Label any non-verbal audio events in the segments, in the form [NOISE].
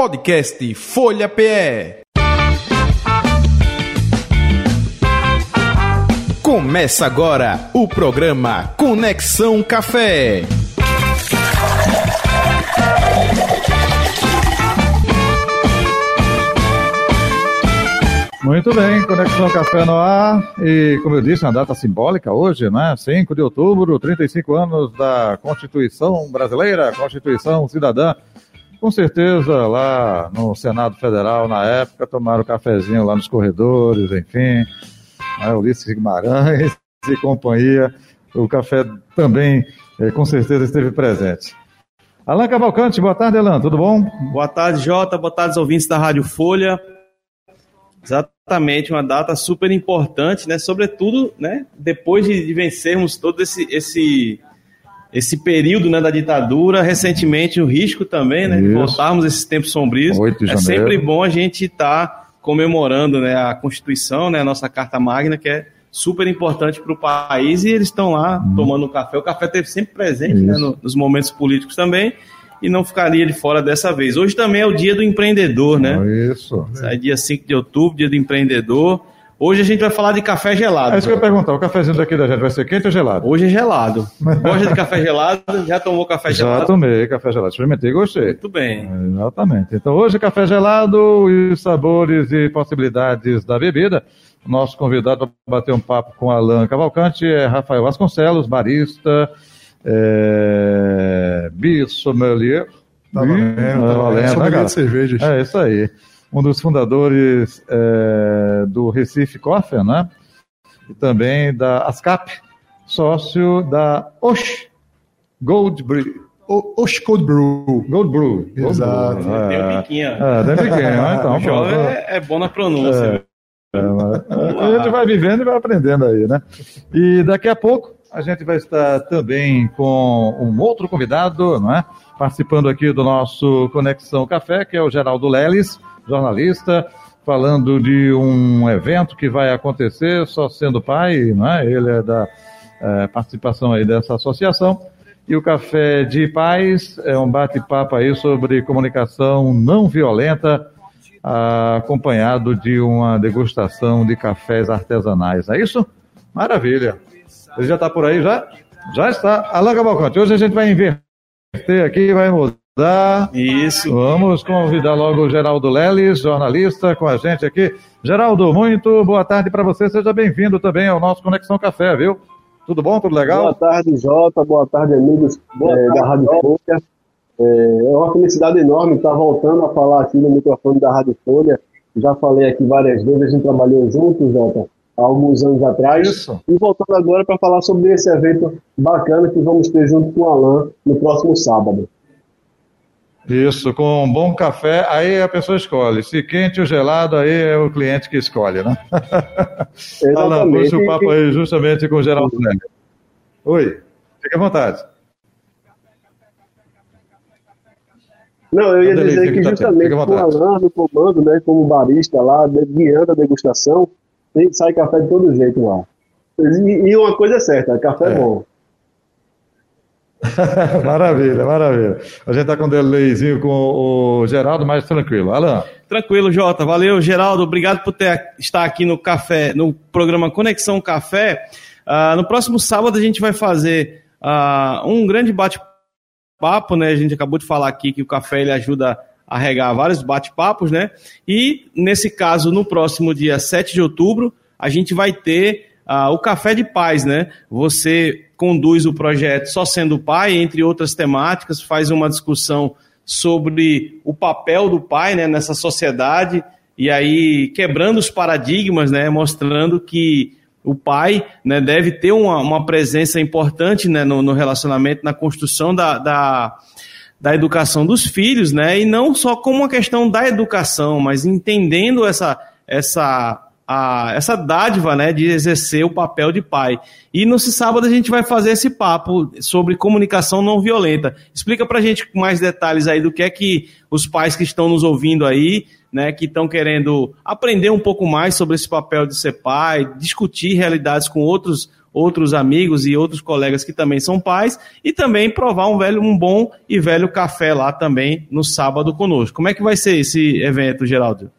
Podcast Folha PE. Começa agora o programa Conexão Café. Muito bem, Conexão Café no ar. E, como eu disse, uma data simbólica hoje, né? 5 de outubro, 35 anos da Constituição Brasileira, Constituição Cidadã. Com certeza, lá no Senado Federal, na época, tomaram cafezinho lá nos corredores, enfim. Né? Ulisses Guimarães [LAUGHS] e companhia. O café também, eh, com certeza, esteve presente. Alain Cavalcante, boa tarde, Alain, tudo bom? Boa tarde, Jota. Boa tarde, ouvintes da Rádio Folha. Exatamente, uma data super importante, né? Sobretudo, né? Depois de, de vencermos todo esse, esse, esse período né, da ditadura, recentemente o risco também, né? De voltarmos esses tempos sombrios. É sempre bom a gente estar tá comemorando né, a Constituição, né? A nossa Carta Magna, que é super importante para o país, e eles estão lá hum. tomando um café. O café esteve sempre presente né, no, nos momentos políticos também e não ficaria de fora dessa vez. Hoje também é o dia do empreendedor, né? Isso. É dia 5 de outubro, dia do empreendedor. Hoje a gente vai falar de café gelado. É isso que eu ia perguntar, o cafezinho daqui da gente vai ser quente ou gelado? Hoje é gelado. [LAUGHS] Gosta de café gelado? Já tomou café gelado? Já tomei café gelado, experimentei e gostei. Muito bem. Exatamente. Então hoje café gelado e sabores e possibilidades da bebida. Nosso convidado para bater um papo com Alan Cavalcante é Rafael Vasconcelos, barista, é, Bissommelier. Tá valendo, tá valendo, né, cara? de cervejas. É, isso aí. Um dos fundadores é, do Recife Coffee, né? E também da ASCAP, sócio da Osh Gold Brew. Osh Cold Brew. Gold Brew. Exato. Gold Brew. Tem um biquinho. É, tem um biquinho, né? [LAUGHS] Então, o jovem é, é, bom na pronúncia. É, é, a gente vai vivendo e vai aprendendo aí, né? E daqui a pouco a gente vai estar também com um outro convidado, não é? Participando aqui do nosso Conexão Café, que é o Geraldo Leles, jornalista, falando de um evento que vai acontecer só sendo pai, não é? Ele é da é, participação aí dessa associação. E o Café de Paz é um bate-papo aí sobre comunicação não violenta, acompanhado de uma degustação de cafés artesanais. É isso? Maravilha. Ele já está por aí já? Já está. Alain Cavalcante, hoje a gente vai inverter aqui, vai mudar. Isso. Vamos convidar logo o Geraldo Leles, jornalista, com a gente aqui. Geraldo, muito boa tarde para você. Seja bem-vindo também ao nosso Conexão Café, viu? Tudo bom? Tudo legal? Boa tarde, Jota. Boa tarde, amigos boa é, tarde, da Rádio Folha. É, é uma felicidade enorme estar voltando a falar aqui no microfone da Rádio Folha. Já falei aqui várias vezes, a gente trabalhou juntos, Jota alguns anos atrás. Isso. E voltando agora para falar sobre esse evento bacana que vamos ter junto com o Alain no próximo sábado. Isso, com um bom café, aí a pessoa escolhe. Se quente ou gelado, aí é o cliente que escolhe, né? [LAUGHS] Alain, puxa o papo aí justamente com o Geraldo Neto. Oi, fique à vontade. Não, eu ia dizer que justamente com o Alain no comando, né, como barista lá, guiando a degustação, sai café de todo jeito lá. E, uma coisa é certa, café é, é bom. [LAUGHS] maravilha, maravilha. A gente está com um delayzinho com o Geraldo, mais tranquilo. Alan. Tranquilo, Jota. Valeu, Geraldo. Obrigado por ter, estar aqui no café, no programa Conexão Café. Uh, no próximo sábado a gente vai fazer uh, um grande bate-papo, né? A gente acabou de falar aqui que o café ele ajuda a regar vários bate-papos, né? E nesse caso, no próximo dia 7 de outubro, a gente vai ter uh, o Café de Paz, né? Você conduz o projeto Só Sendo Pai, entre outras temáticas, faz uma discussão sobre o papel do pai né, nessa sociedade, e aí quebrando os paradigmas, né? Mostrando que o pai né, deve ter uma, uma presença importante né, no, no relacionamento, na construção da, da da educação dos filhos, né? E não só como uma questão da educação, mas entendendo essa essa a, essa dádiva, né, de exercer o papel de pai. E no sábado a gente vai fazer esse papo sobre comunicação não violenta. Explica pra gente com mais detalhes aí do que é que os pais que estão nos ouvindo aí, né, que estão querendo aprender um pouco mais sobre esse papel de ser pai, discutir realidades com outros outros amigos e outros colegas que também são pais e também provar um velho, um bom e velho café lá também no sábado conosco. Como é que vai ser esse evento, Geraldo?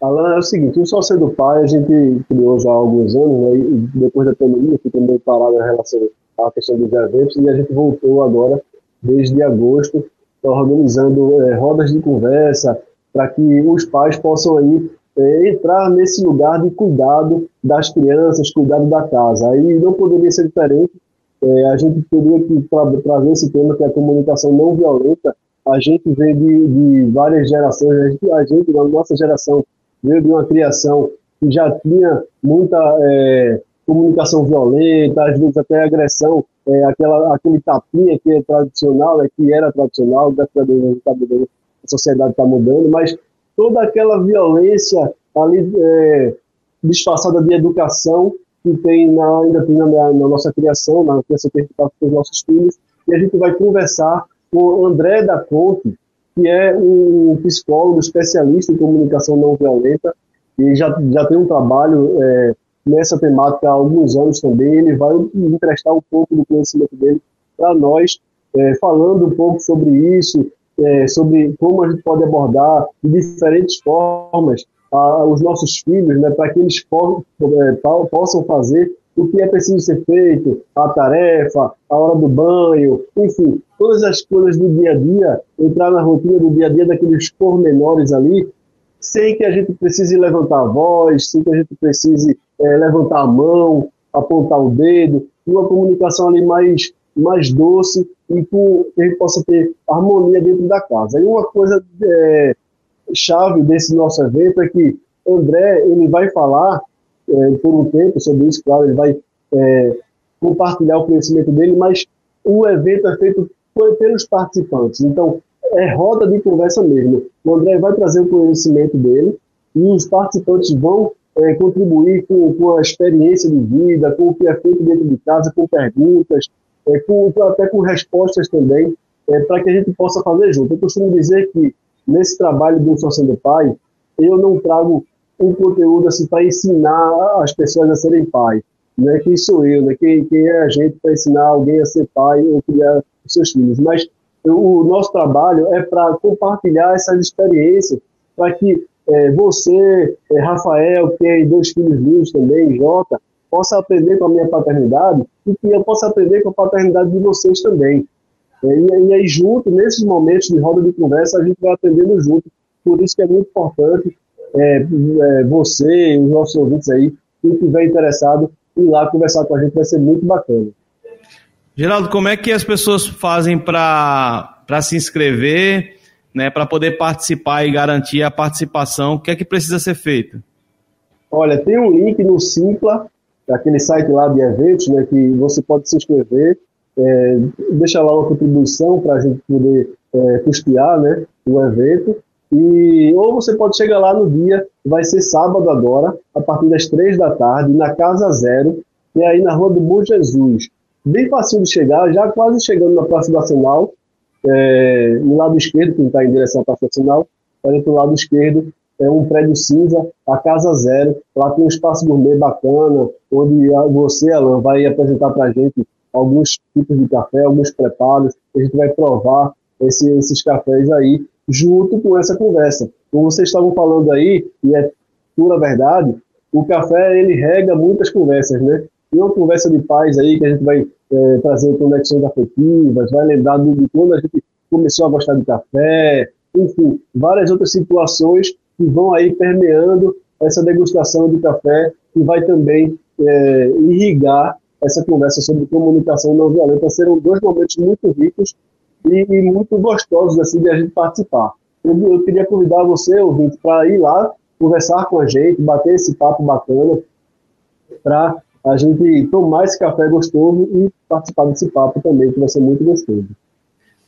Alan, é o seguinte, o Só Sendo Pai a gente criou já há alguns anos, né, e depois da pandemia, que também parado em relação à questão dos eventos, e a gente voltou agora, desde agosto, organizando é, rodas de conversa, para que os pais possam aí é, entrar nesse lugar de cuidado das crianças, cuidado da casa. Aí não poderia ser diferente. É, a gente teria que tra trazer esse tema que é a comunicação não violenta. A gente vem de, de várias gerações. A gente, a gente, na nossa geração, veio de uma criação que já tinha muita é, comunicação violenta, às vezes até agressão, é, aquela, aquele tapinha que é tradicional, é, que era tradicional, a a, a sociedade está mudando, mas toda aquela violência ali é, disfarçada de educação que tem na, ainda tem na, na, nossa criação, na criação que a gente faz com os nossos filhos, e a gente vai conversar com André da Conte, que é um psicólogo especialista em comunicação não violenta, e já, já tem um trabalho é, nessa temática há alguns anos também. Ele vai emprestar um pouco do conhecimento dele para nós, é, falando um pouco sobre isso, é, sobre como a gente pode abordar de diferentes formas a, os nossos filhos, né, para que eles for, é, possam fazer o que é preciso ser feito, a tarefa, a hora do banho, enfim, todas as coisas do dia a dia, entrar na rotina do dia a dia daqueles pormenores ali, sem que a gente precise levantar a voz, sem que a gente precise é, levantar a mão, apontar o dedo, uma comunicação ali mais, mais doce e que a gente possa ter harmonia dentro da casa. E uma coisa é, chave desse nosso evento é que André ele vai falar é, por um tempo sobre isso, claro, ele vai é, compartilhar o conhecimento dele, mas o evento é feito pelos participantes. Então, é roda de conversa mesmo. O André vai trazer o conhecimento dele e os participantes vão é, contribuir com, com, a experiência de vida, com o que é feito dentro de casa, com perguntas, é, com, até com respostas também, é, para que a gente possa fazer junto. Eu costumo dizer que nesse trabalho do Só Sendo Pai, eu não trago um conteúdo assim para ensinar as pessoas a serem pai. Não é quem sou eu, né? quem, quem é a gente para ensinar alguém a ser pai ou criar os seus filhos. Mas o nosso trabalho é para compartilhar essas experiências, para que é, você, é, Rafael, que tem dois filhos lindos também, Jota, possa aprender com a minha paternidade e que eu possa aprender com a paternidade de vocês também. É, e, e, aí, junto, nesses momentos de roda de conversa, a gente vai aprendendo junto. Por isso que é muito importante é, é, você, os nossos ouvintes aí, quem estiver interessado, ir lá conversar com a gente, vai ser muito bacana. Geraldo, como é que as pessoas fazem para se inscrever, né, para poder participar e garantir a participação? O que é que precisa ser feito? Olha, tem um link no Simpla, aquele site lá de eventos, né, que você pode se inscrever, é, deixa lá uma contribuição para a gente poder é, custear né, o evento. E, ou você pode chegar lá no dia, vai ser sábado agora, a partir das três da tarde, na Casa Zero, que é aí na Rua do Bom Jesus. Bem fácil de chegar, já quase chegando na Praça Nacional, é, no lado esquerdo, quem está em direção à Praça Nacional, olha para o lado esquerdo, é um prédio cinza, a Casa Zero. Lá tem um espaço gourmet bacana, onde você, Alan, vai apresentar para a gente alguns tipos de café, alguns preparos. A gente vai provar esse, esses cafés aí junto com essa conversa. Como vocês estavam falando aí, e é pura verdade, o café ele rega muitas conversas, né? E uma conversa de paz aí que a gente vai é, trazer conexões afetivas, vai lembrar de, quando a gente começou a gostar de café, enfim, várias outras situações que vão aí permeando essa degustação de café e vai também é, irrigar essa conversa sobre comunicação não violenta. Serão dois momentos muito ricos e, e muito gostosos assim de a gente participar. Eu, eu queria convidar você, ouvinte, para ir lá, conversar com a gente, bater esse papo bacana, para a gente tomar esse café gostoso e participar desse papo também, que vai ser muito gostoso.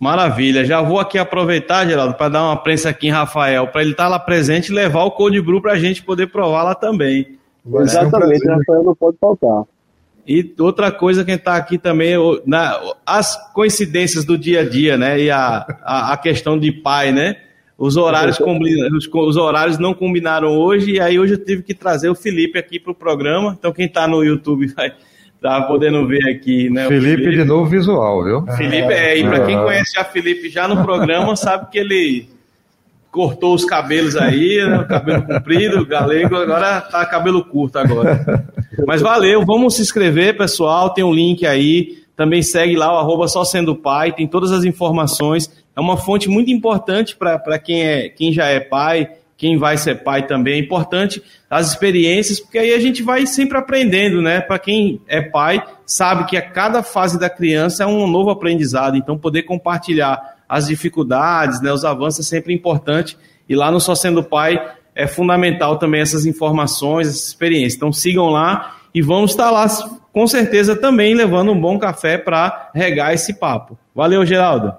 Maravilha. Já vou aqui aproveitar, Geraldo, para dar uma prensa aqui em Rafael, para ele estar tá lá presente e levar o Cold Brew para a gente poder provar lá também. Exatamente, um Rafael não pode faltar. E outra coisa que está aqui também, na, as coincidências do dia a dia, né? E a, a, a questão de pai, né? Os horários, os, os, horários não combinaram hoje, e aí hoje eu tive que trazer o Felipe aqui para o programa. Então, quem está no YouTube vai, tá podendo ver aqui, né? Felipe, Felipe, de novo visual, viu? Felipe, é, e para quem conhece já Felipe já no programa, [LAUGHS] sabe que ele cortou os cabelos aí, né, cabelo comprido, galego, agora tá cabelo curto agora. Mas valeu, vamos se inscrever, pessoal, tem um link aí, também segue lá o arroba só sendo pai, tem todas as informações, é uma fonte muito importante para quem, é, quem já é pai, quem vai ser pai também, é importante as experiências, porque aí a gente vai sempre aprendendo, né? Para quem é pai, sabe que a cada fase da criança é um novo aprendizado, então poder compartilhar as dificuldades, né, os avanços é sempre importante. E lá no Só Sendo Pai é fundamental também essas informações, essa experiência. Então sigam lá e vamos estar lá com certeza também levando um bom café para regar esse papo. Valeu, Geraldo.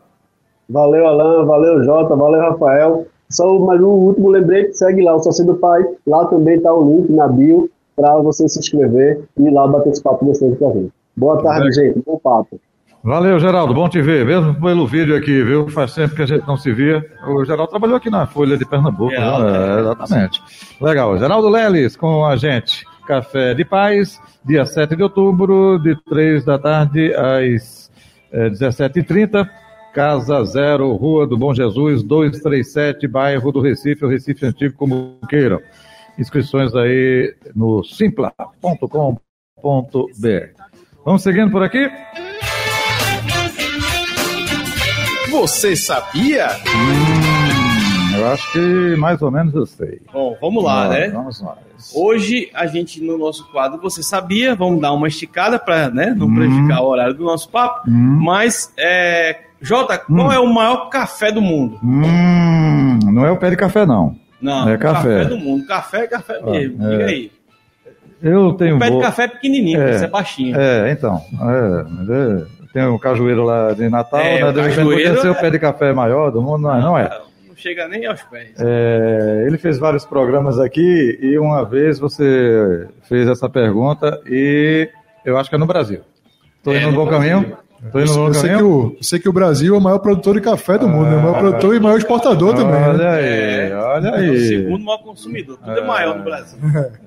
Valeu, Alan, valeu, Jota, valeu, Rafael. Só mais um último lembrete, segue lá o Só Sendo Pai. Lá também está o link na bio para você se inscrever e ir lá bater esse papo gostoso com a gente. Boa tarde, gente. Bom papo. Valeu, Geraldo, bom te ver, mesmo pelo vídeo aqui, viu? Faz tempo que a gente não se via. O Geraldo trabalhou aqui na Folha de Pernambuco, né? é, exatamente. Legal, Geraldo Leles com a gente. Café de Paz, dia 7 de outubro, de 3 da tarde às é, 17h30. Casa Zero, Rua do Bom Jesus, 237, bairro do Recife, o Recife Antigo, como queiram. Inscrições aí no simpla.com.br. Vamos seguindo por aqui? Você sabia? Hum, eu acho que mais ou menos eu sei. Bom, vamos lá, né? Vamos lá. Hoje a gente no nosso quadro Você Sabia, vamos dar uma esticada para né, não hum. prejudicar o horário do nosso papo. Hum. Mas, é, Jota, qual hum. é o maior café do mundo? Hum, não é o pé de café, não. Não, é café. café do mundo. Café é café mesmo. Ah, é. Diga aí. Eu tenho. O pé de café é pequenininho, é, é baixinho. É, então. É, tem o um cajueiro lá de Natal, é, né? Deve cajueiro ser o pé de café maior do mundo, não, não é? Não chega nem aos pés. É, ele fez vários programas aqui e uma vez você fez essa pergunta e eu acho que é no Brasil. Estou é, indo no bom caminho? Eu, sei que o, sei que o Brasil é o maior produtor de café do mundo, é o maior produtor e maior exportador olha também. Olha né? aí, olha aí. É o segundo maior consumidor, tudo é, é maior no Brasil.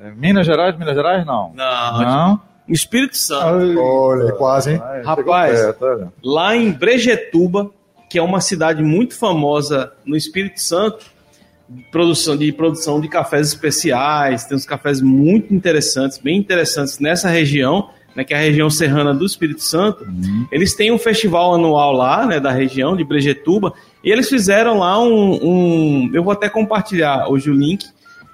É, Minas Gerais, Minas Gerais não. Não. Não? Espírito Santo. Olha, quase, hein? Rapaz, lá em Brejetuba, que é uma cidade muito famosa no Espírito Santo, produção de produção de cafés especiais, tem uns cafés muito interessantes, bem interessantes nessa região, né, que é a região serrana do Espírito Santo. Uhum. Eles têm um festival anual lá, né, da região de Brejetuba, e eles fizeram lá um, um eu vou até compartilhar hoje o link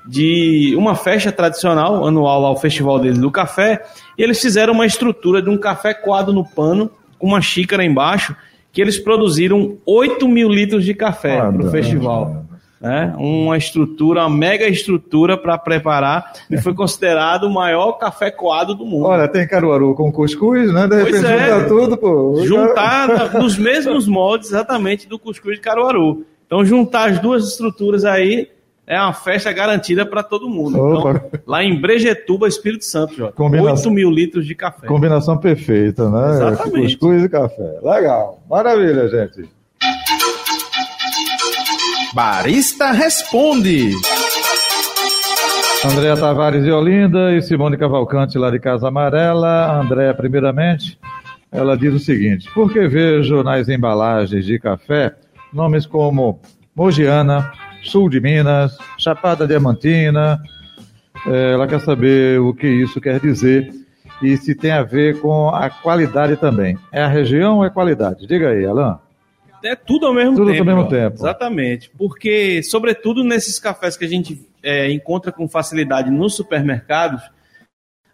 de uma festa tradicional anual lá, o festival deles do café, e eles fizeram uma estrutura de um café coado no pano, com uma xícara embaixo, que eles produziram 8 mil litros de café para o festival. É, uma estrutura, uma mega estrutura para preparar e foi considerado o maior café coado do mundo. Olha, tem Caruaru com cuscuz, né? De repente é, juntar tudo, pô. Juntar nos mesmos moldes exatamente do cuscuz de Caruaru. Então, juntar as duas estruturas aí é uma festa garantida para todo mundo. Então, lá em Brejetuba, Espírito Santo, Jota. Combinação... 8 mil litros de café. Combinação perfeita, né? Exatamente. Cuscuz e café. Legal. Maravilha, gente. Barista Responde. Andréa Tavares de Olinda e Simone Cavalcante lá de Casa Amarela. Andréa, primeiramente, ela diz o seguinte: Por que vejo nas embalagens de café nomes como Mogiana, sul de Minas, Chapada Diamantina. É, ela quer saber o que isso quer dizer e se tem a ver com a qualidade também. É a região ou é qualidade? Diga aí, Alan. É tudo ao mesmo tudo tempo. Tudo ao mesmo tempo. Exatamente. Porque, sobretudo nesses cafés que a gente é, encontra com facilidade nos supermercados,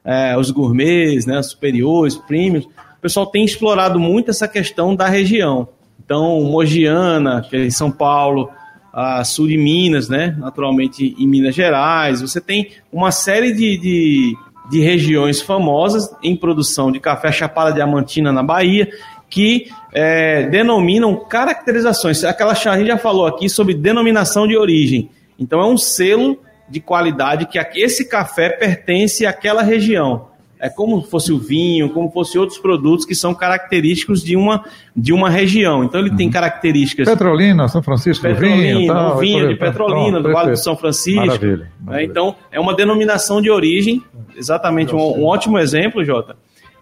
é, os gourmets, né, os superiores, premiums, o pessoal tem explorado muito essa questão da região. Então, Mogiana, que é em São Paulo, a sul de Minas, né? naturalmente em Minas Gerais. Você tem uma série de, de, de regiões famosas em produção de café Chapada Diamantina na Bahia, que é, denominam caracterizações. Aquela a gente já falou aqui sobre denominação de origem. Então é um selo de qualidade que esse café pertence àquela região é como fosse o vinho, como fosse outros produtos que são característicos de uma, de uma região. Então ele uhum. tem características. Petrolina, São Francisco, Petrolina, vinho, tal, vinho de Petrolina, do Vale do São Francisco. Maravilha, né? maravilha. Então é uma denominação de origem, exatamente um, um ótimo exemplo, Jota,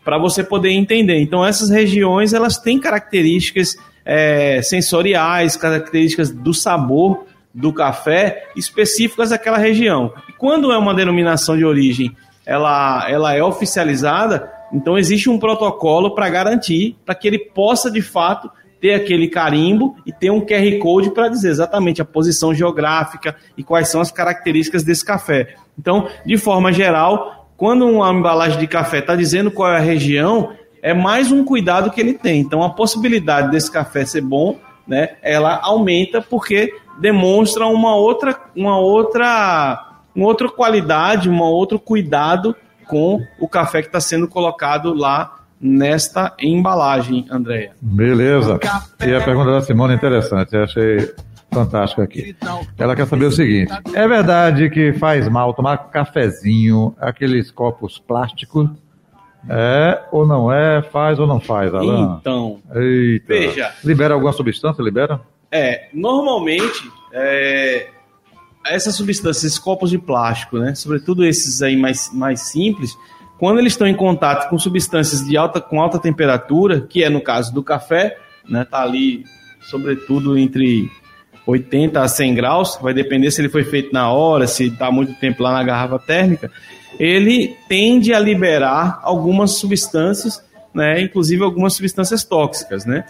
para você poder entender. Então, essas regiões elas têm características é, sensoriais, características do sabor do café específicas daquela região. E quando é uma denominação de origem, ela, ela é oficializada, então existe um protocolo para garantir, para que ele possa de fato ter aquele carimbo e ter um QR Code para dizer exatamente a posição geográfica e quais são as características desse café. Então, de forma geral, quando uma embalagem de café está dizendo qual é a região, é mais um cuidado que ele tem. Então, a possibilidade desse café ser bom, né, ela aumenta porque demonstra uma outra, uma outra, uma outra qualidade, um outro cuidado com o café que está sendo colocado lá nesta embalagem, Andréia. Beleza. E a pergunta da Simone é interessante, eu achei fantástico aqui. Ela quer saber o seguinte: é verdade que faz mal tomar cafezinho, aqueles copos plásticos? É ou não é? Faz ou não faz, Alan? Então, Eita. veja. Libera alguma substância? Libera? É, normalmente, é, essas substâncias, esses copos de plástico, né, sobretudo esses aí mais, mais simples, quando eles estão em contato com substâncias de alta, com alta temperatura, que é no caso do café, né, tá ali, sobretudo entre 80 a 100 graus, vai depender se ele foi feito na hora, se está muito tempo lá na garrafa térmica, ele tende a liberar algumas substâncias, né, inclusive algumas substâncias tóxicas, né,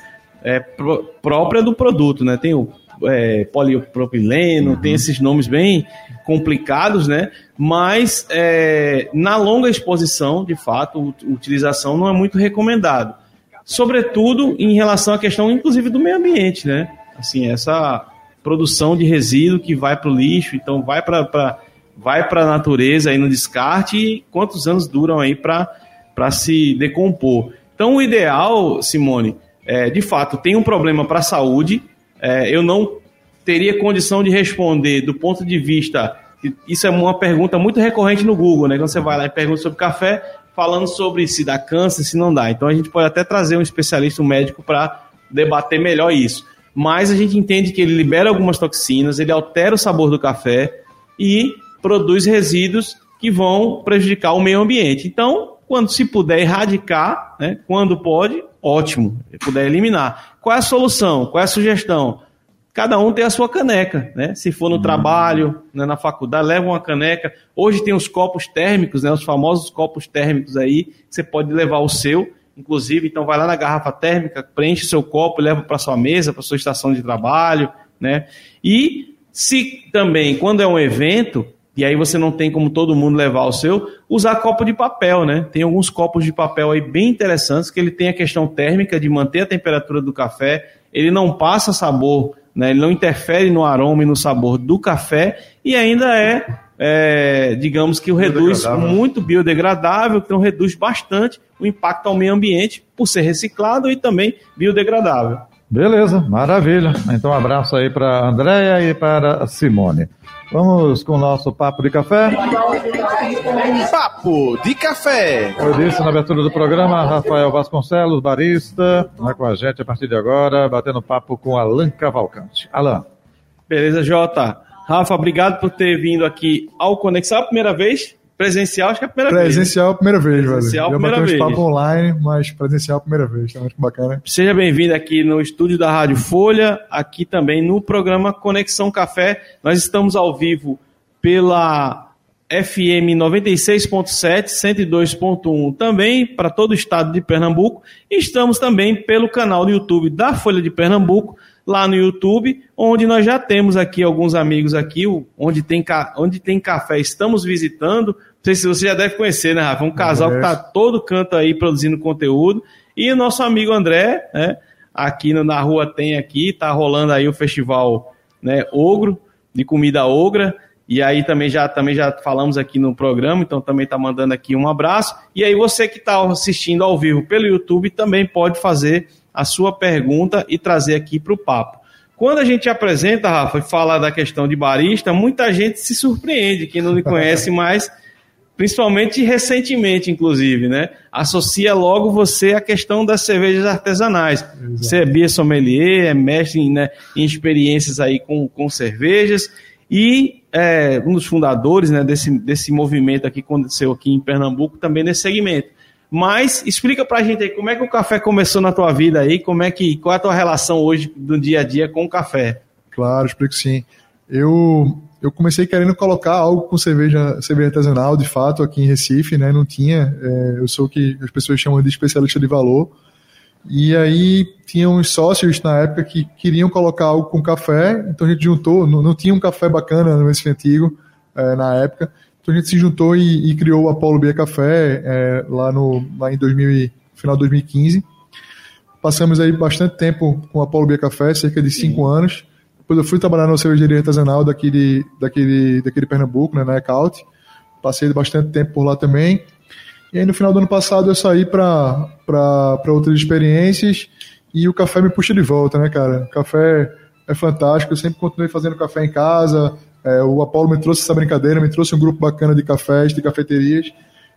é, pró- própria do produto, né, tem o é, polipropileno, tem esses nomes bem complicados, né, mas é, na longa exposição, de fato, a utilização não é muito recomendado, sobretudo em relação à questão, inclusive, do meio ambiente, né, assim, essa produção de resíduo que vai para o lixo, então vai para vai a natureza aí no descarte e quantos anos duram aí para se decompor. Então o ideal, Simone, é, de fato tem um problema para a saúde. É, eu não teria condição de responder do ponto de vista isso é uma pergunta muito recorrente no Google, né? Quando você vai lá e pergunta sobre café, falando sobre se dá câncer, se não dá. Então a gente pode até trazer um especialista, um médico, para debater melhor isso. Mas a gente entende que ele libera algumas toxinas, ele altera o sabor do café e produz resíduos que vão prejudicar o meio ambiente. Então, quando se puder erradicar, né, quando pode, ótimo, puder eliminar. Qual é a solução? Qual é a sugestão? Cada um tem a sua caneca, né? Se for no trabalho, né, na faculdade, leva uma caneca. Hoje tem os copos térmicos, né? Os famosos copos térmicos aí, você pode levar o seu, inclusive, então vai lá na garrafa térmica, preenche seu copo, leva para sua mesa, para sua estação de trabalho, né? E se também, quando é um evento, e aí você não tem como todo mundo levar o seu, usar copo de papel, né? Tem alguns copos de papel aí bem interessantes, que ele tem a questão térmica de manter a temperatura do café, ele não passa sabor, né? Ele não interfere no aroma e no sabor do café, e ainda é, é, digamos que o reduz Biodegradável. muito biodegradável, então reduz bastante o impacto ao meio ambiente por ser reciclado e também biodegradável. Beleza, maravilha. Então, um abraço aí para a Andréia e para a Simone. Vamos com o nosso papo de café. Papo de café. Eu disse na abertura do programa, Rafael Vasconcelos, barista, vai com a gente a partir de agora, batendo papo com Alan Cavalcante. Alan, Beleza, Jota. Rafa, obrigado por ter vindo aqui ao Conexão. A primeira vez? Presencial, acho que é a primeira vez. Presencial, primeira vez, velho. Presencial, primeira vez. papo online, mas presencial, primeira vez. Tá muito bacana. Seja bem-vindo aqui no estúdio da Rádio Folha, aqui também no programa Conexão Café. Nós estamos ao vivo pela FM 96.7, 102.1 também para todo o estado de Pernambuco. E estamos também pelo canal do YouTube da Folha de Pernambuco, lá no YouTube, onde nós já temos aqui alguns amigos aqui, onde tem, onde tem café, estamos visitando. Não sei se você já deve conhecer, né, Rafa? Um casal que está todo canto aí produzindo conteúdo. E o nosso amigo André, né? Aqui na rua tem aqui, tá rolando aí o festival, né, Ogro, de comida ogra. E aí também já, também já falamos aqui no programa, então também tá mandando aqui um abraço. E aí você que está assistindo ao vivo pelo YouTube também pode fazer a sua pergunta e trazer aqui para o papo. Quando a gente apresenta, Rafa, e fala da questão de barista, muita gente se surpreende, quem não lhe conhece [LAUGHS] mais, principalmente recentemente, inclusive, né? Associa logo você à questão das cervejas artesanais. Você é beer sommelier, é mestre em, né, em experiências aí com, com cervejas e é um dos fundadores né, desse, desse movimento aqui que aconteceu aqui em Pernambuco também nesse segmento. Mas explica pra gente aí como é que o café começou na tua vida aí, como é que qual é a tua relação hoje do dia a dia com o café? Claro, explico sim. Eu eu comecei querendo colocar algo com cerveja, cerveja artesanal, de fato, aqui em Recife, né? Não tinha. É, eu sou o que as pessoas chamam de especialista de valor. E aí tinha uns sócios na época que queriam colocar algo com café, então a gente juntou, não, não tinha um café bacana no Recife Antigo é, na época, então a gente se juntou e, e criou o Apollo Bia Café é, lá, no, lá em 2000, final de 2015. Passamos aí bastante tempo com o Apollo Bia Café, cerca de cinco Sim. anos. Depois eu fui trabalhar na cervejaria artesanal daquele, daquele, daquele Pernambuco, né, na Ecaut. Passei bastante tempo por lá também. E aí no final do ano passado eu saí para outras experiências e o café me puxa de volta, né, cara? O café é fantástico, eu sempre continuei fazendo café em casa. É, o Apolo me trouxe essa brincadeira, me trouxe um grupo bacana de cafés, de cafeterias.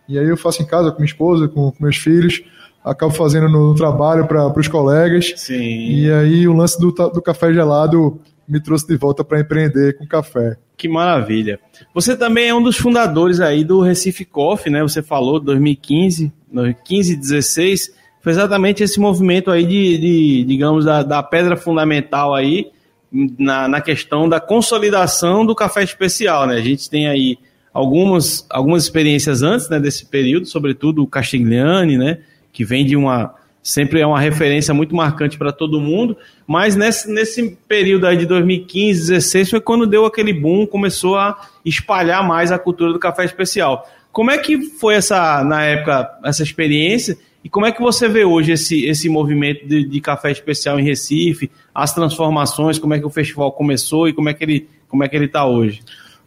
E aí eu faço em casa com minha esposa, com, com meus filhos, acabo fazendo no, trabalho para os colegas. Sim. E aí o lance do, do café gelado me trouxe de volta para empreender com café. Que maravilha. Você também é um dos fundadores aí do Recife Coffee, né? Você falou 2015, 2015 16, foi exatamente esse movimento aí de, de digamos, da, da, pedra fundamental aí na, na questão da consolidação do café especial, né? A gente tem aí algumas, algumas experiências antes né, desse período, sobretudo o Castigliani, né? Que vem de uma sempre é uma referência muito marcante para todo mundo, mas nesse, nesse período aí de 2015, 2016 foi quando deu aquele boom, começou a espalhar mais a cultura do café especial. Como é que foi essa, na época, essa experiência e como é que você vê hoje esse, esse movimento de, de café especial em Recife, as transformações, como é que o festival começou e como é que ele como é que ele está hoje?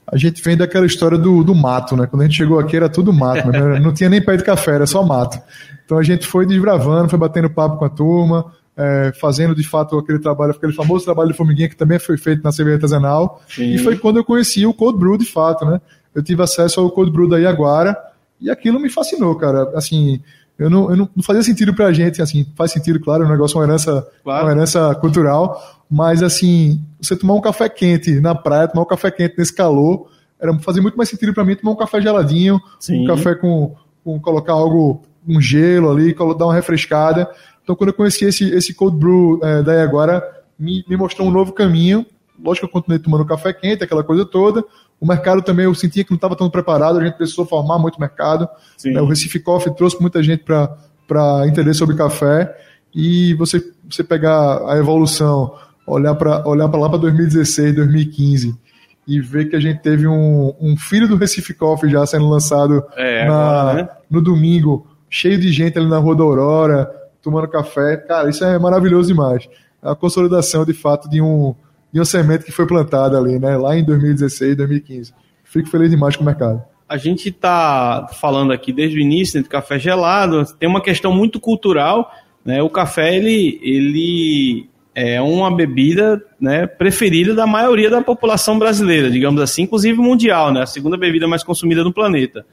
A gente vem daquela história do, do mato, né? Quando a gente chegou aqui era tudo mato, né? [LAUGHS] não tinha nem pé de café, era só mato. Então a gente foi desbravando, foi batendo papo com a turma, é, fazendo de fato aquele trabalho, aquele famoso trabalho de formiguinha que também foi feito na cerveja artesanal. Sim. E foi quando eu conheci o Cold Brew de fato, né? Eu tive acesso ao Cold Brew daí agora e aquilo me fascinou, cara. Assim, eu não, eu não, não fazia sentido pra gente, assim, faz sentido, claro, é um negócio, uma herança, claro. uma herança cultural, mas assim, você tomar um café quente na praia, tomar um café quente nesse calor, era fazer muito mais sentido para mim tomar um café geladinho, Sim. um café com, com colocar algo um gelo ali, dar uma refrescada. Então, quando eu conheci esse, esse cold brew é, daí agora, me, me mostrou um novo caminho. Lógico que eu continuei tomando café quente, aquela coisa toda. O mercado também, eu sentia que não estava tão preparado, a gente precisou formar muito mercado. Né? O Recife Coffee trouxe muita gente para entender sobre café. E você, você pegar a evolução, olhar para olhar lá para 2016, 2015 e ver que a gente teve um, um filho do Recife Coffee já sendo lançado é, na, né? no domingo cheio de gente ali na Rua da Aurora, tomando café. Cara, isso é maravilhoso demais. É a consolidação, de fato, de um, de uma semente que foi plantada ali, né? Lá em 2016, 2015. Fico feliz demais com o mercado. A gente está falando aqui desde o início né, de café gelado. Tem uma questão muito cultural. Né? O café, ele, ele é uma bebida né, preferida da maioria da população brasileira, digamos assim, inclusive mundial, né? A segunda bebida mais consumida no planeta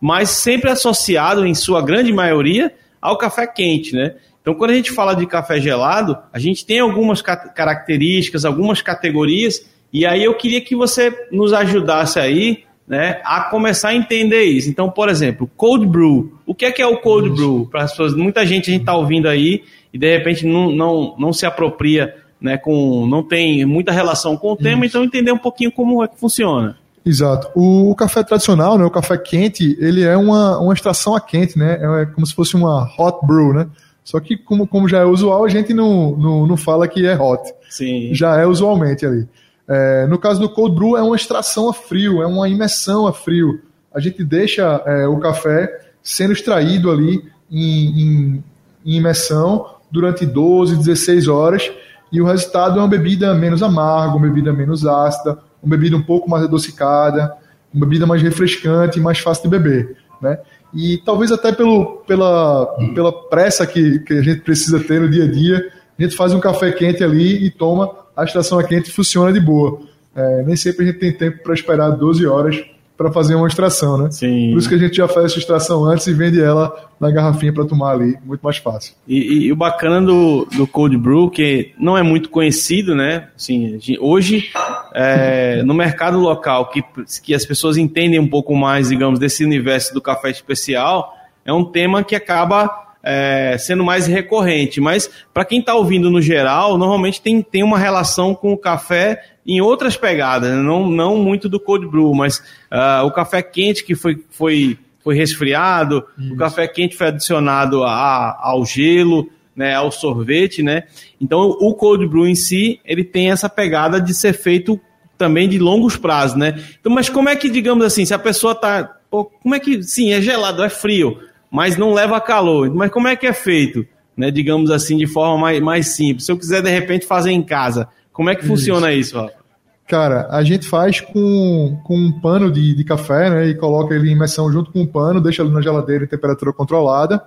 mas sempre associado, em sua grande maioria, ao café quente, né? Então, quando a gente fala de café gelado, a gente tem algumas características, algumas categorias, e aí eu queria que você nos ajudasse aí né, a começar a entender isso. Então, por exemplo, cold brew. O que é que é o cold brew? Para as pessoas, muita gente a gente está ouvindo aí e de repente não, não, não se apropria, né, com, não tem muita relação com o tema, isso. então entender um pouquinho como é que funciona. Exato. O, o, café tradicional, né, o café quente, ele é uma, uma extração a quente, né? É como se fosse uma hot brew, né? Só que, como, como já é usual, a gente não, não, não fala que é hot. Sim. Já é usualmente ali. É, no caso do cold brew, é uma extração a frio, é uma imersão a frio. A gente deixa é, o café sendo extraído ali em, em, em imersão durante 12, 16 horas e o resultado é uma bebida menos amarga, uma bebida menos ácida, uma bebida um pouco mais adocicada, uma bebida mais refrescante e mais fácil de beber, né? E talvez até pelo, pela, pela pressa que, que a gente precisa ter no dia a dia, a gente faz um café quente ali e toma, a estação é quente funciona de boa. É, nem sempre a gente tem tempo para esperar 12 horas para fazer uma extração, né? Sim. Por isso que a gente já faz essa extração antes e vende ela na garrafinha para tomar ali, muito mais fácil. E, e, e, o bacana do, do Cold Brew, que não é muito conhecido, né? Assim, hoje, é, no mercado local, que, que as pessoas entendem um pouco mais, digamos, desse universo do café especial, é um tema que acaba é, sendo mais recorrente. Mas para quem está ouvindo no geral, normalmente tem, tem uma relação com o café em outras pegadas, né? não, não muito do cold brew, mas uh, o café quente que foi, foi, foi resfriado, Isso. o café quente foi adicionado a, ao gelo, né, ao sorvete, né? Então o cold brew em si ele tem essa pegada de ser feito também de longos prazos, né? Então, mas como é que digamos assim, se a pessoa tá, pô, como é que sim é gelado, é frio, mas não leva calor. Mas como é que é feito? Né, digamos assim, de forma mais, mais simples. Se eu quiser, de repente, fazer em casa, como é que funciona isso, Rafa? Cara, a gente faz com, com um pano de, de café, né? E coloca ele em imersão junto com o pano, deixa ele na geladeira em temperatura controlada,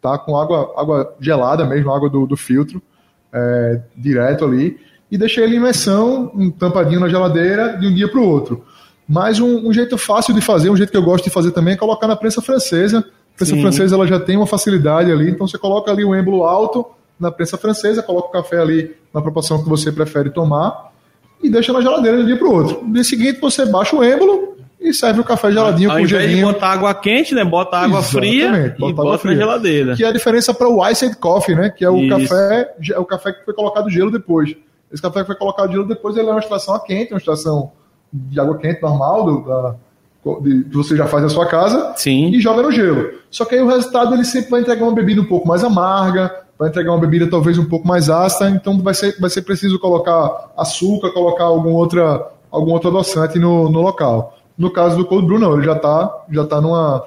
tá? Com água, água gelada mesmo, água do, do filtro, é, direto ali. E deixa ele em imersão, um tampadinho na geladeira, de um dia para o outro. Mas um, um, jeito fácil de fazer, um jeito que eu gosto de fazer também, é colocar na prensa francesa, a prensa Sim. francesa ela já tem uma facilidade ali, então você coloca ali o êmbolo alto na prensa francesa, coloca o café ali na proporção que você prefere tomar e deixa na geladeira de um dia para o outro. No dia seguinte você baixa o êmbolo e serve o café geladinho Ao com gelinho. Ao invés botar água quente, né? Bota água Exatamente, fria bota e bota fria. na geladeira. Que é a diferença para o iced coffee, né? Que é o Isso. café, é o café que foi colocado gelo depois. Esse café que foi colocado gelo depois, ele é uma extração a quente, uma extração de água quente normal do, da, de, que você já faz na sua casa Sim. e joga no gelo. Só que aí o resultado ele sempre vai entregar uma bebida um pouco mais amarga, vai entregar uma bebida talvez um pouco mais ácida, então vai ser, vai ser preciso colocar açúcar, colocar algum, outra, algum outro adoçante no, no local. No caso do cold brew, não, ele já está já tá numa,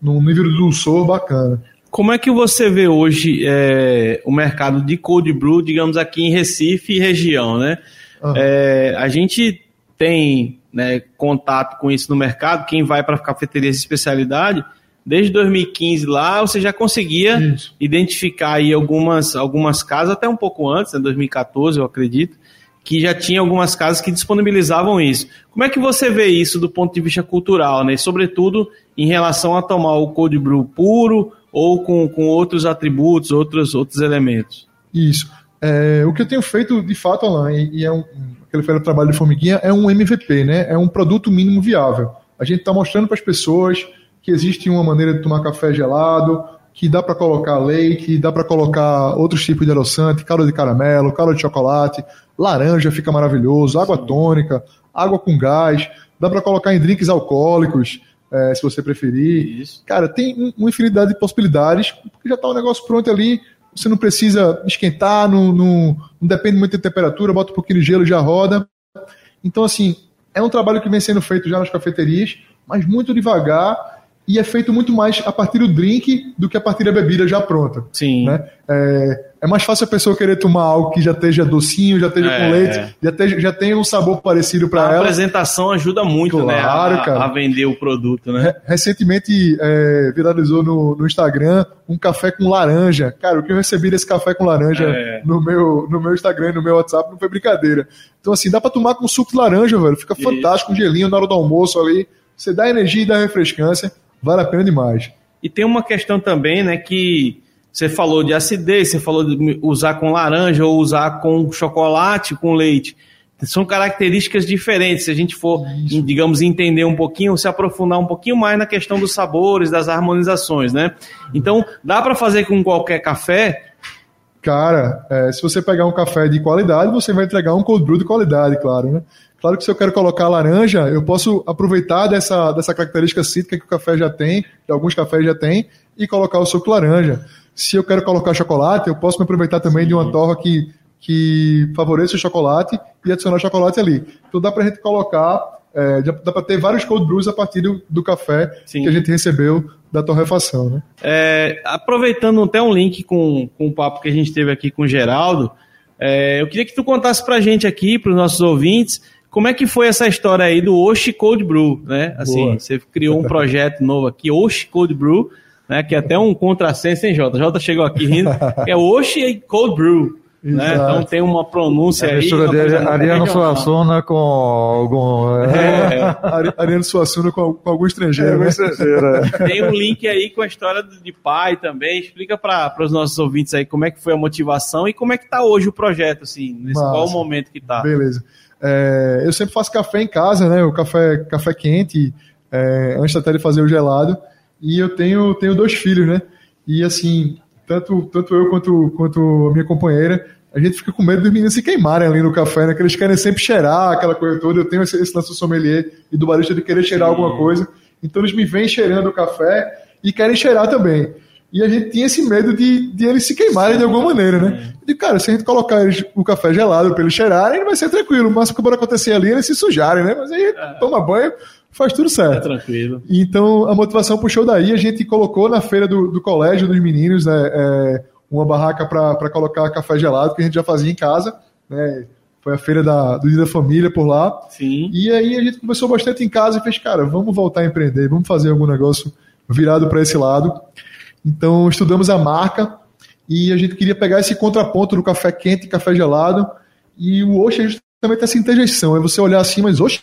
num nível de dulçor bacana. Como é que você vê hoje é, o mercado de cold brew, digamos aqui em Recife e região, né? Uhum. É, a gente tem né, contato com isso no mercado, quem vai para cafeterias de especialidade, desde 2015 lá você já conseguia isso. identificar aí algumas, algumas casas, até um pouco antes, em né, 2014 eu acredito, que já tinha algumas casas que disponibilizavam isso. Como é que você vê isso do ponto de vista cultural, né? sobretudo em relação a tomar o cold brew puro ou com, com outros atributos, outros, outros elementos? Isso. É, o que eu tenho feito, de fato, Alain, e é um, aquele trabalho de formiguinha, é um MVP, né? É um produto mínimo viável. A gente está mostrando para as pessoas que existe uma maneira de tomar café gelado, que dá para colocar leite, dá para colocar outros tipos de adoçante, caldo de caramelo, caldo de chocolate, laranja fica maravilhoso, água tônica, água com gás, dá para colocar em drinks alcoólicos, é, se você preferir. Isso. Cara, tem uma infinidade de possibilidades, porque já está o negócio pronto ali, você não precisa esquentar, não, não, não depende muito da temperatura, bota um pouquinho de gelo e já roda. Então, assim, é um trabalho que vem sendo feito já nas cafeterias, mas muito devagar e é feito muito mais a partir do drink do que a partir da bebida já pronta. Sim. Né? É, é mais fácil a pessoa querer tomar algo que já esteja docinho, já esteja é, com leite, já, esteja, já tenha um sabor parecido para ela. A apresentação ajuda muito né, claro, né, a, cara. a vender o produto. Né? Recentemente é, viralizou no, no, Instagram um café com laranja. Cara, o que eu recebi desse café com laranja é. no, meu, no meu Instagram, no meu WhatsApp, não foi brincadeira. Então, assim, dá para tomar com suco de laranja, velho. Fica Isso. fantástico, um gelinho na hora do almoço ali. Você dá energia e dá refrescância vale a pena demais. E tem uma questão também, né, que você falou de acidez, você falou de usar com laranja ou usar com chocolate, com leite. São características diferentes. Se a gente for, Isso. digamos, entender um pouquinho, se aprofundar um pouquinho mais na questão dos sabores, das harmonizações, né? Então, dá para fazer com qualquer café? Cara, é, se você pegar um café de qualidade, você vai entregar um cold brew de qualidade, claro, né? Claro que se eu quero colocar laranja, eu posso aproveitar dessa, dessa característica cítrica que o café já tem, que alguns cafés já tem, e colocar o suco laranja. Se eu quero colocar chocolate, eu posso me aproveitar também Sim. de uma torra que, que favoreça o chocolate e adicionar chocolate ali. Então dá para a gente colocar, é, dá para ter vários cold brews a partir do, do café Sim. que a gente recebeu da torrefação. Né? É, aproveitando até um link com, com o papo que a gente teve aqui com o Geraldo, é, eu queria que tu contasse para a gente aqui, para os nossos ouvintes, como é que foi essa história aí do Oshi Cold Brew, né? Assim, Boa. você criou um projeto novo aqui, Oshi Cold Brew, né? Que é até um contrassenso, hein, Jota? Jota chegou aqui rindo. [LAUGHS] É Oshi Cold Brew. Né? Então tem uma pronúncia a aí. A dele é Ariano Suassuna com algum. É. é. Ariano Suassuna com, com algum estrangeiro. É, né? é. Tem um link aí com a história de pai também. Explica para os nossos ouvintes aí como é que foi a motivação e como é que está hoje o projeto, assim, nesse Massa. qual momento que está. Beleza. É, eu sempre faço café em casa, né? O café, café quente, é, antes até de fazer o gelado. E eu tenho, tenho dois filhos, né? E assim, tanto, tanto eu quanto, quanto a minha companheira, a gente fica com medo dos meninos se queimarem ali no café, né? Que eles querem sempre cheirar aquela coisa toda. Eu tenho esse, esse lance do sommelier e do barista de querer cheirar Sim. alguma coisa. Então eles me vêm cheirando o café e querem cheirar também. E a gente tinha esse medo de, de eles se queimarem de alguma maneira, né? De cara, se a gente colocar eles, o café gelado para eles cheirarem, vai ser tranquilo. Mas o que pode acontecer ali é eles se sujarem, né? Mas aí é. toma banho, faz tudo certo. É tranquilo. Então a motivação puxou daí, a gente colocou na feira do, do colégio dos meninos né, é, uma barraca para colocar café gelado, que a gente já fazia em casa, né? Foi a feira da, do Dia da Família por lá. Sim. E aí a gente conversou bastante em casa e fez, cara, vamos voltar a empreender, vamos fazer algum negócio virado para esse lado. Então, estudamos a marca e a gente queria pegar esse contraponto do café quente e café gelado. E o Oxe é justamente essa interjeição. É você olhar assim, mas Oxe,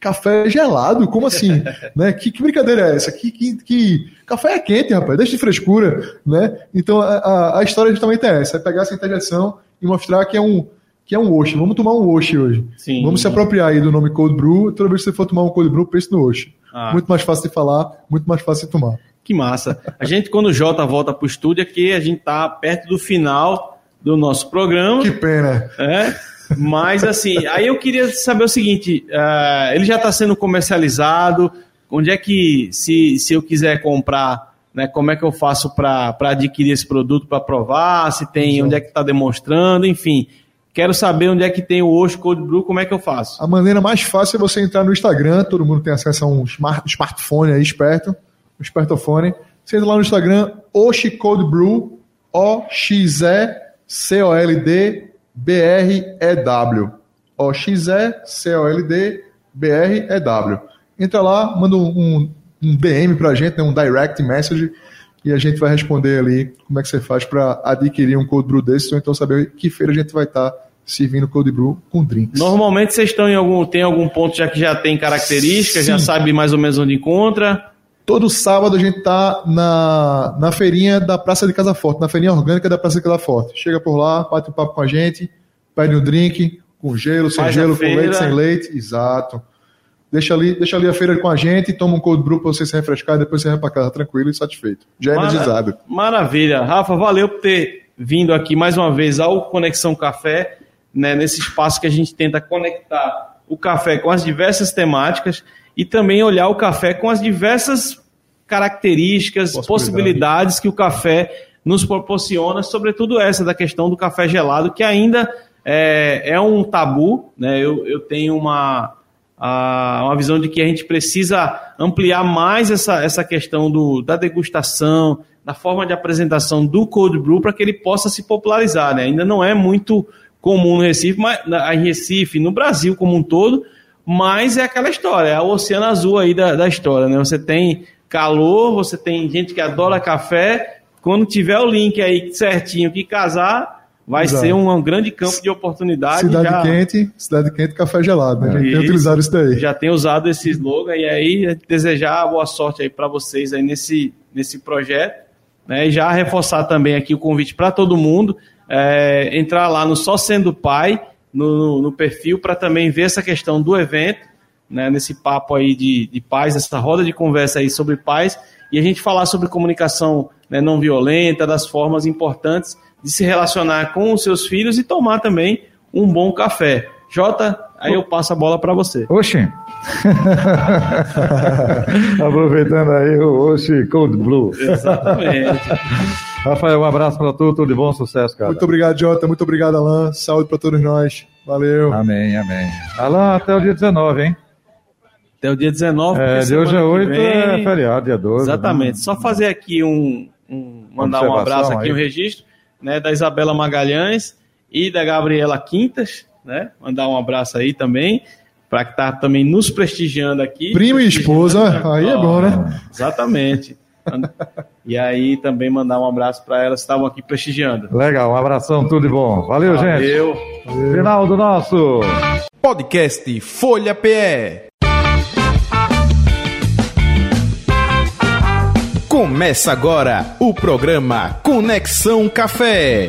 café gelado? Como assim? [LAUGHS] né? Que, que, brincadeira é essa? Que, que, que, Café é quente, rapaz, deixa de frescura. Né? Então, a, a, a história justamente é essa. É pegar essa interjeição e mostrar que é um que é um Oshi. Vamos tomar um Oshi hoje. Sim. Vamos se apropriar aí do nome Cold Brew. Toda vez que você for tomar um Cold Brew, pense no Oshi. Ah. Muito mais fácil de falar, muito mais fácil de tomar. Que massa. A gente, quando o Jota volta para o estúdio, aqui a gente tá perto do final do nosso programa. Que pena. É. Mas assim, aí eu queria saber o seguinte: uh, ele já está sendo comercializado. Onde é que, se, se eu quiser comprar, né, como é que eu faço para adquirir esse produto para provar? Se tem, Sim. onde é que está demonstrando, enfim. Quero saber onde é que tem o Osh Cold Brew, como é que eu faço? A maneira mais fácil é você entrar no Instagram, todo mundo tem acesso a um smart, smartphone aí esperto o espertofone. Você entra lá no Instagram, Oxi Cold Brew, O-X-E-C-O-L-D-B-R-E-W. O-X-E-C-O-L-D-B-R-E-W. Entra lá, manda um, um DM pra gente, né, um direct message, e a gente vai responder ali como é que você faz para adquirir um cold brew desse, ou então saber que feira a gente vai estar tá servindo cold brew com drinks. Normalmente vocês estão em algum tem algum ponto já que já tem características, já sabe mais ou menos onde encontra. Todo sábado a gente tá na, na feirinha da Praça de Casa Forte, na feirinha orgânica da Praça de Casa Forte. Chega por lá, bate um papo com a gente, pede um drink, com gelo, sem Faz gelo, com leite, sem leite. Exato. Deixa ali, deixa ali a feira com a gente, toma um cold brew para você se refrescar e depois você vai para casa tranquilo e satisfeito. Já é Mara energizado. Maravilha. Rafa, valeu por ter vindo aqui mais uma vez ao Conexão Café, né, nesse espaço que a gente tenta conectar o café com as diversas temáticas e também olhar o café com as diversas características, Possibilidade. possibilidades que o café nos proporciona, sobretudo essa da questão do café gelado, que ainda é, é um tabu. Né? Eu, eu tenho uma, a, uma visão de que a gente precisa ampliar mais essa, essa questão do, da degustação, da forma de apresentação do cold brew para que ele possa se popularizar. Né? Ainda não é muito comum no Recife, mas, em Recife, no Brasil como um todo, mas é aquela história, é o oceano azul aí da, da história, né? Você tem calor, você tem gente que adora café. Quando tiver o link aí certinho que casar, vai Exato. ser um, um, grande campo de oportunidade. Cidade já... quente, cidade quente, café gelado. Né? A gente tem utilizado isso daí. Já tem usado esse slogan e aí desejar boa sorte aí para vocês aí nesse, nesse projeto. Né? E já reforçar também aqui o convite para todo mundo é, entrar lá no Só Sendo Pai no, no perfil para também ver essa questão do evento, né, nesse papo aí de, de paz, essa roda de conversa aí sobre paz, e a gente falar sobre comunicação né, não violenta, das formas importantes de se relacionar com os seus filhos e tomar também um bom café. Jota, aí eu passo a bola para você. Oxi. [LAUGHS] Aproveitando aí o Oxi Cold Blue. Exatamente. Rafael, um abraço para tu, tudo de bom, sucesso, cara. Muito obrigado, Jota, muito obrigado, Alan. Saúde para todos nós. Valeu. Amém, amém. Alan, até o dia 19, hein? Até o dia 19. É, de hoje é 8, é feriado, dia 12. Né? Exatamente. Né? Só fazer aqui um, um mandar um abraço aqui, aí. um registro, né, da Isabela Magalhães e da Gabriela Quintas, né? Mandar um abraço aí também para que tá também nos prestigiando aqui. Primo e esposa, aí é bom, né? Exatamente. E aí também mandar um abraço para elas que estavam aqui prestigiando. Legal, um abração, tudo de bom. Valeu, Valeu. gente. Valeu. Final do nosso podcast Folha PE. Começa agora o programa Conexão Café.